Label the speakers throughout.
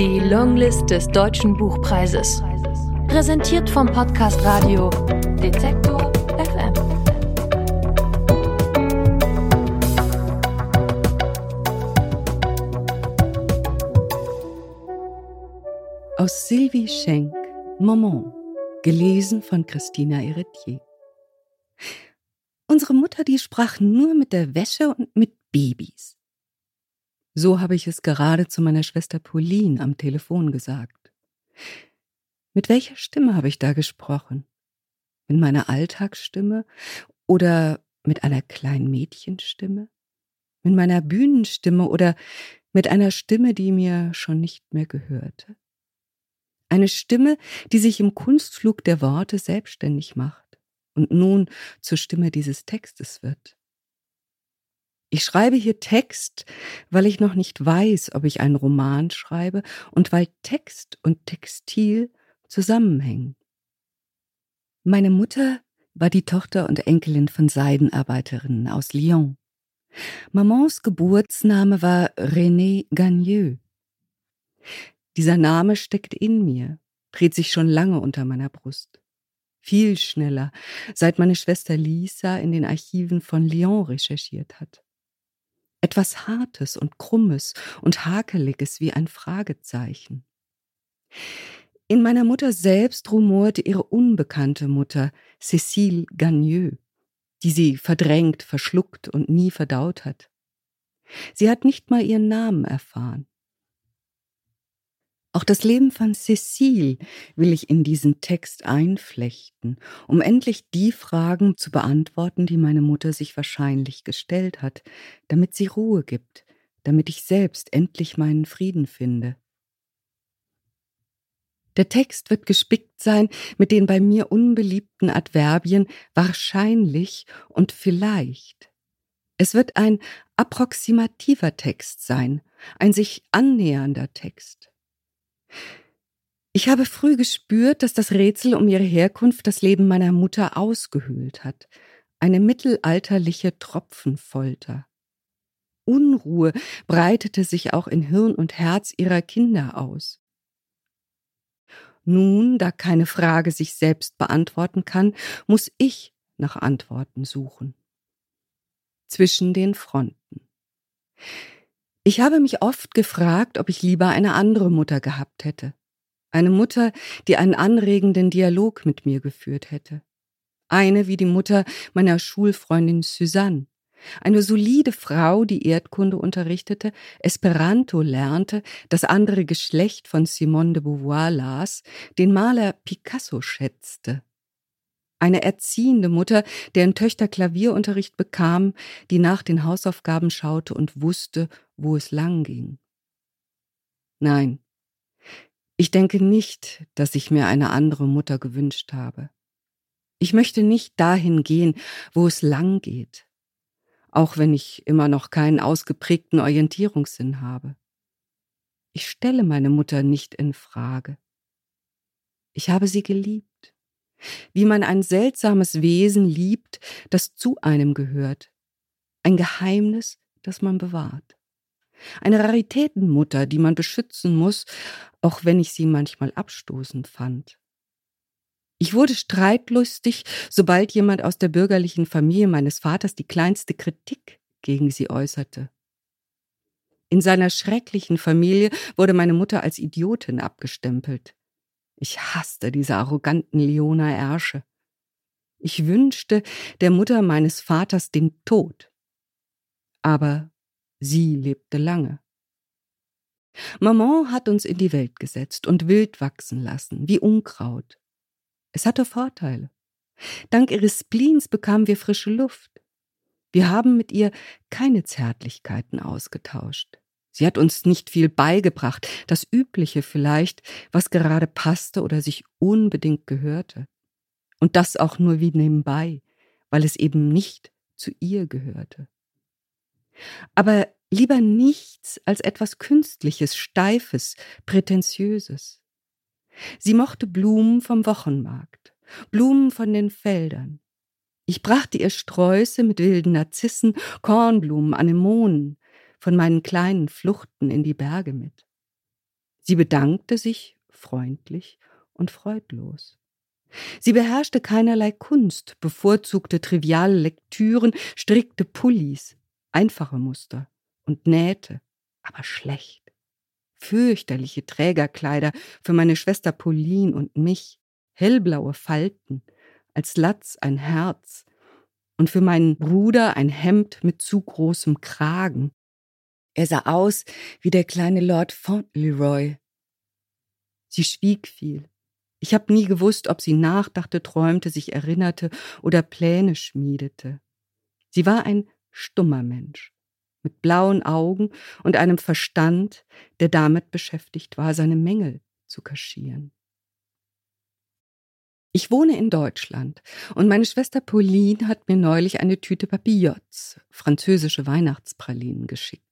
Speaker 1: Die Longlist des Deutschen Buchpreises. Präsentiert vom Podcast Radio Detektor FM.
Speaker 2: Aus Sylvie Schenk, Maman, gelesen von Christina Eretier. Unsere Mutter, die sprach nur mit der Wäsche und mit Babys. So habe ich es gerade zu meiner Schwester Pauline am Telefon gesagt. Mit welcher Stimme habe ich da gesprochen? Mit meiner Alltagsstimme oder mit einer kleinen Mädchenstimme? Mit meiner Bühnenstimme oder mit einer Stimme, die mir schon nicht mehr gehörte? Eine Stimme, die sich im Kunstflug der Worte selbstständig macht und nun zur Stimme dieses Textes wird. Ich schreibe hier Text, weil ich noch nicht weiß, ob ich einen Roman schreibe und weil Text und Textil zusammenhängen. Meine Mutter war die Tochter und Enkelin von Seidenarbeiterinnen aus Lyon. Mamans Geburtsname war René Gagneux. Dieser Name steckt in mir, dreht sich schon lange unter meiner Brust viel schneller, seit meine Schwester Lisa in den Archiven von Lyon recherchiert hat. Etwas Hartes und Krummes und Hakeliges wie ein Fragezeichen. In meiner Mutter selbst rumorte ihre unbekannte Mutter, Cécile Gagneux, die sie verdrängt, verschluckt und nie verdaut hat. Sie hat nicht mal ihren Namen erfahren. Auch das Leben von Cécile will ich in diesen Text einflechten, um endlich die Fragen zu beantworten, die meine Mutter sich wahrscheinlich gestellt hat, damit sie Ruhe gibt, damit ich selbst endlich meinen Frieden finde. Der Text wird gespickt sein mit den bei mir unbeliebten Adverbien wahrscheinlich und vielleicht. Es wird ein approximativer Text sein, ein sich annähernder Text. Ich habe früh gespürt, dass das Rätsel um ihre Herkunft das Leben meiner Mutter ausgehöhlt hat. Eine mittelalterliche Tropfenfolter. Unruhe breitete sich auch in Hirn und Herz ihrer Kinder aus. Nun, da keine Frage sich selbst beantworten kann, muss ich nach Antworten suchen. Zwischen den Fronten. Ich habe mich oft gefragt, ob ich lieber eine andere Mutter gehabt hätte. Eine Mutter, die einen anregenden Dialog mit mir geführt hätte. Eine wie die Mutter meiner Schulfreundin Suzanne. Eine solide Frau, die Erdkunde unterrichtete, Esperanto lernte, das andere Geschlecht von Simone de Beauvoir las, den Maler Picasso schätzte eine erziehende Mutter, deren Töchter Klavierunterricht bekam, die nach den Hausaufgaben schaute und wusste, wo es lang ging. Nein, ich denke nicht, dass ich mir eine andere Mutter gewünscht habe. Ich möchte nicht dahin gehen, wo es lang geht, auch wenn ich immer noch keinen ausgeprägten Orientierungssinn habe. Ich stelle meine Mutter nicht in Frage. Ich habe sie geliebt wie man ein seltsames Wesen liebt, das zu einem gehört, ein Geheimnis, das man bewahrt. Eine Raritätenmutter, die man beschützen muss, auch wenn ich sie manchmal abstoßend fand. Ich wurde streitlustig, sobald jemand aus der bürgerlichen Familie meines Vaters die kleinste Kritik gegen sie äußerte. In seiner schrecklichen Familie wurde meine Mutter als Idiotin abgestempelt. Ich hasste diese arroganten Leona Ersche. Ich wünschte der Mutter meines Vaters den Tod. Aber sie lebte lange. Maman hat uns in die Welt gesetzt und wild wachsen lassen, wie Unkraut. Es hatte Vorteile. Dank ihres Spleens bekamen wir frische Luft. Wir haben mit ihr keine Zärtlichkeiten ausgetauscht. Sie hat uns nicht viel beigebracht, das Übliche vielleicht, was gerade passte oder sich unbedingt gehörte. Und das auch nur wie nebenbei, weil es eben nicht zu ihr gehörte. Aber lieber nichts als etwas Künstliches, Steifes, Prätentiöses. Sie mochte Blumen vom Wochenmarkt, Blumen von den Feldern. Ich brachte ihr Sträuße mit wilden Narzissen, Kornblumen, Anemonen, von meinen kleinen Fluchten in die Berge mit. Sie bedankte sich freundlich und freudlos. Sie beherrschte keinerlei Kunst, bevorzugte triviale Lektüren, strickte Pullis, einfache Muster und nähte, aber schlecht. Fürchterliche Trägerkleider für meine Schwester Pauline und mich, hellblaue Falten, als Latz ein Herz und für meinen Bruder ein Hemd mit zu großem Kragen. Er sah aus wie der kleine Lord Fauntleroy. Sie schwieg viel. Ich habe nie gewusst, ob sie nachdachte, träumte, sich erinnerte oder Pläne schmiedete. Sie war ein stummer Mensch, mit blauen Augen und einem Verstand, der damit beschäftigt war, seine Mängel zu kaschieren. Ich wohne in Deutschland und meine Schwester Pauline hat mir neulich eine Tüte Papillots, französische Weihnachtspralinen, geschickt.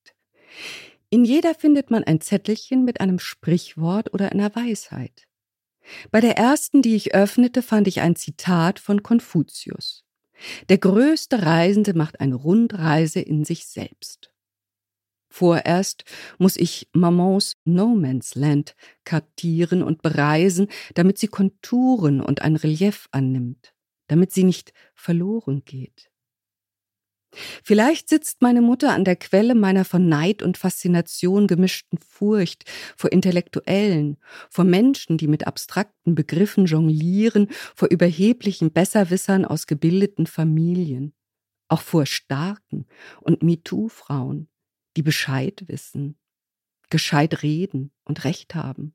Speaker 2: In jeder findet man ein Zettelchen mit einem Sprichwort oder einer Weisheit. Bei der ersten, die ich öffnete, fand ich ein Zitat von Konfuzius. Der größte Reisende macht eine Rundreise in sich selbst. Vorerst muss ich Mamans No Man's Land kartieren und bereisen, damit sie Konturen und ein Relief annimmt, damit sie nicht verloren geht. Vielleicht sitzt meine Mutter an der Quelle meiner von Neid und Faszination gemischten Furcht vor Intellektuellen, vor Menschen, die mit abstrakten Begriffen jonglieren, vor überheblichen Besserwissern aus gebildeten Familien, auch vor starken und MeToo-Frauen, die Bescheid wissen, gescheit reden und Recht haben.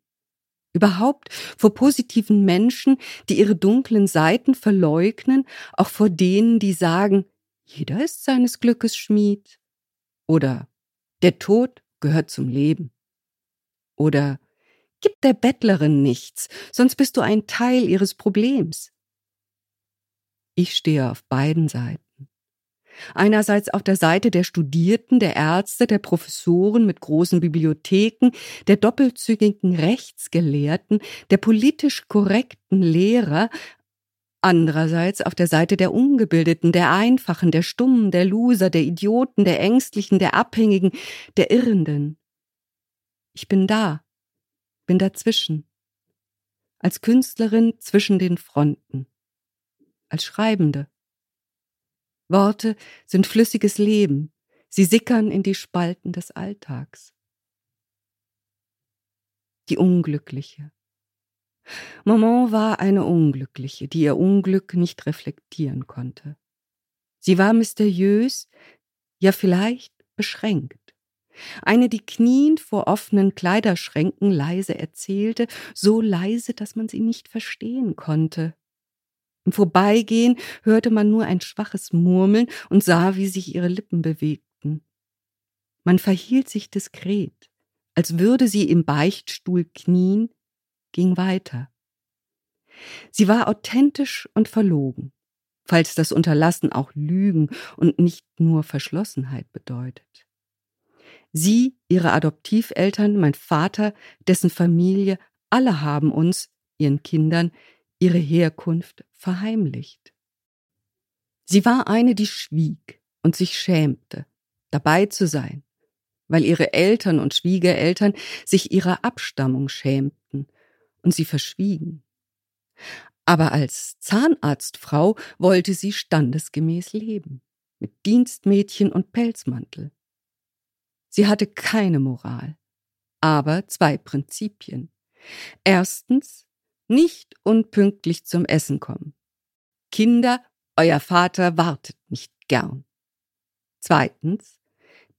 Speaker 2: Überhaupt vor positiven Menschen, die ihre dunklen Seiten verleugnen, auch vor denen, die sagen, jeder ist seines Glückes Schmied. Oder der Tod gehört zum Leben. Oder gib der Bettlerin nichts, sonst bist du ein Teil ihres Problems. Ich stehe auf beiden Seiten. Einerseits auf der Seite der Studierten, der Ärzte, der Professoren mit großen Bibliotheken, der doppelzügigen Rechtsgelehrten, der politisch korrekten Lehrer, Andererseits auf der Seite der Ungebildeten, der Einfachen, der Stummen, der Loser, der Idioten, der Ängstlichen, der Abhängigen, der Irrenden. Ich bin da, bin dazwischen. Als Künstlerin zwischen den Fronten. Als Schreibende. Worte sind flüssiges Leben. Sie sickern in die Spalten des Alltags. Die Unglückliche. Maman war eine Unglückliche, die ihr Unglück nicht reflektieren konnte. Sie war mysteriös, ja vielleicht beschränkt. Eine, die kniend vor offenen Kleiderschränken leise erzählte, so leise, dass man sie nicht verstehen konnte. Im Vorbeigehen hörte man nur ein schwaches Murmeln und sah, wie sich ihre Lippen bewegten. Man verhielt sich diskret, als würde sie im Beichtstuhl knien, ging weiter. Sie war authentisch und verlogen, falls das Unterlassen auch Lügen und nicht nur Verschlossenheit bedeutet. Sie, ihre Adoptiveltern, mein Vater, dessen Familie, alle haben uns, ihren Kindern, ihre Herkunft verheimlicht. Sie war eine, die schwieg und sich schämte, dabei zu sein, weil ihre Eltern und Schwiegereltern sich ihrer Abstammung schämten und sie verschwiegen. Aber als Zahnarztfrau wollte sie standesgemäß leben, mit Dienstmädchen und Pelzmantel. Sie hatte keine Moral, aber zwei Prinzipien. Erstens, nicht unpünktlich zum Essen kommen. Kinder, euer Vater wartet nicht gern. Zweitens,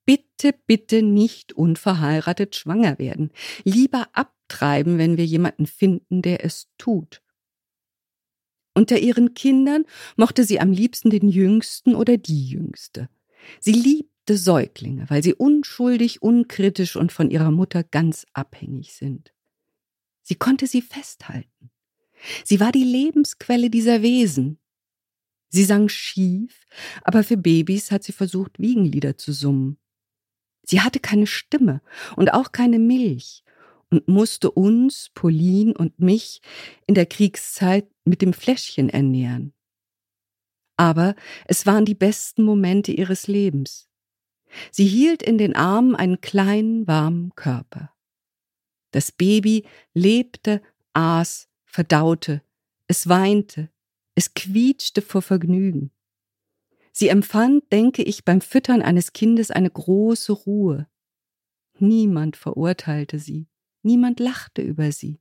Speaker 2: bitte, bitte nicht unverheiratet schwanger werden. Lieber abtreiben, wenn wir jemanden finden, der es tut. Unter ihren Kindern mochte sie am liebsten den Jüngsten oder die Jüngste. Sie liebte Säuglinge, weil sie unschuldig, unkritisch und von ihrer Mutter ganz abhängig sind. Sie konnte sie festhalten. Sie war die Lebensquelle dieser Wesen. Sie sang schief, aber für Babys hat sie versucht, Wiegenlieder zu summen. Sie hatte keine Stimme und auch keine Milch und musste uns, Pauline und mich in der Kriegszeit mit dem Fläschchen ernähren. Aber es waren die besten Momente ihres Lebens. Sie hielt in den Armen einen kleinen, warmen Körper. Das Baby lebte, aß, verdaute, es weinte, es quietschte vor Vergnügen. Sie empfand, denke ich, beim Füttern eines Kindes eine große Ruhe. Niemand verurteilte sie, niemand lachte über sie.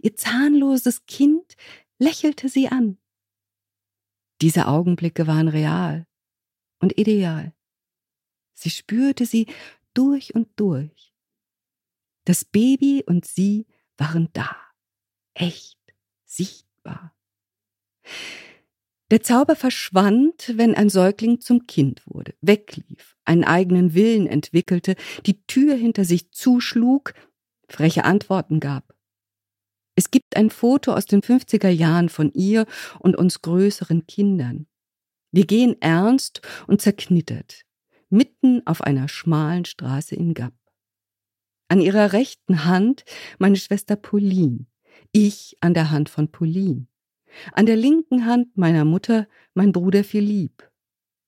Speaker 2: Ihr zahnloses Kind lächelte sie an. Diese Augenblicke waren real und ideal. Sie spürte sie durch und durch. Das Baby und sie waren da, echt, sichtbar. Der Zauber verschwand, wenn ein Säugling zum Kind wurde, weglief, einen eigenen Willen entwickelte, die Tür hinter sich zuschlug, freche Antworten gab. Es gibt ein Foto aus den 50er Jahren von ihr und uns größeren Kindern. Wir gehen ernst und zerknittert, mitten auf einer schmalen Straße in Gap. An ihrer rechten Hand meine Schwester Pauline, ich an der Hand von Pauline. An der linken Hand meiner Mutter mein Bruder Philipp.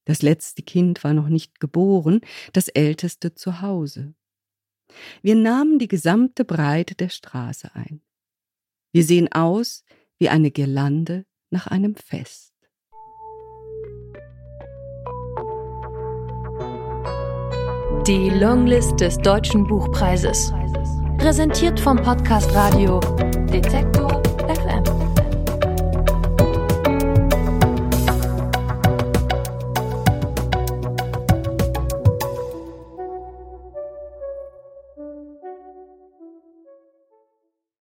Speaker 2: Das letzte Kind war noch nicht geboren, das älteste zu Hause. Wir nahmen die gesamte Breite der Straße ein. Wir sehen aus wie eine Girlande nach einem Fest.
Speaker 1: Die Longlist des Deutschen Buchpreises. Präsentiert vom Podcast Radio Detektor